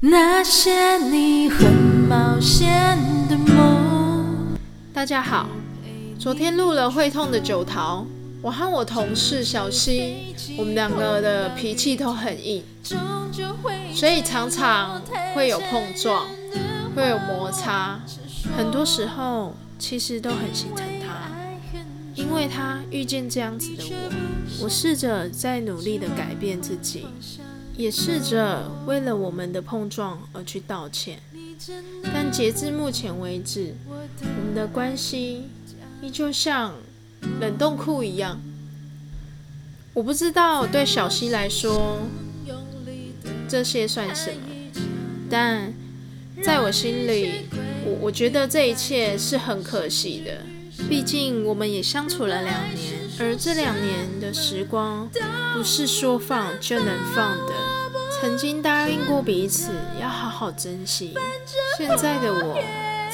那些你很冒险的梦。大家好，昨天录了会痛的九桃，我和我同事小溪，我们两个的脾气都很硬，所以常常会有碰撞，会有摩擦。很多时候其实都很心疼他，因为他遇见这样子的我，我试着在努力的改变自己。也试着为了我们的碰撞而去道歉，但截至目前为止，我们的关系依旧像冷冻库一样。我不知道对小溪来说这些算什么，但在我心里，我我觉得这一切是很可惜的。毕竟我们也相处了两年，而这两年的时光不是说放就能放的。曾经答应过彼此要好好珍惜，现在的我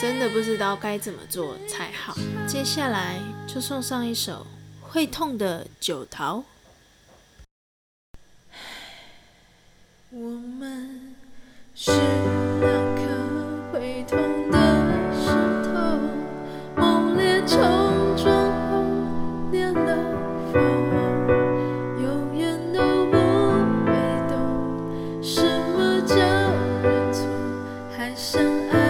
真的不知道该怎么做才好。接下来就送上一首会痛的九桃。我们是还相爱。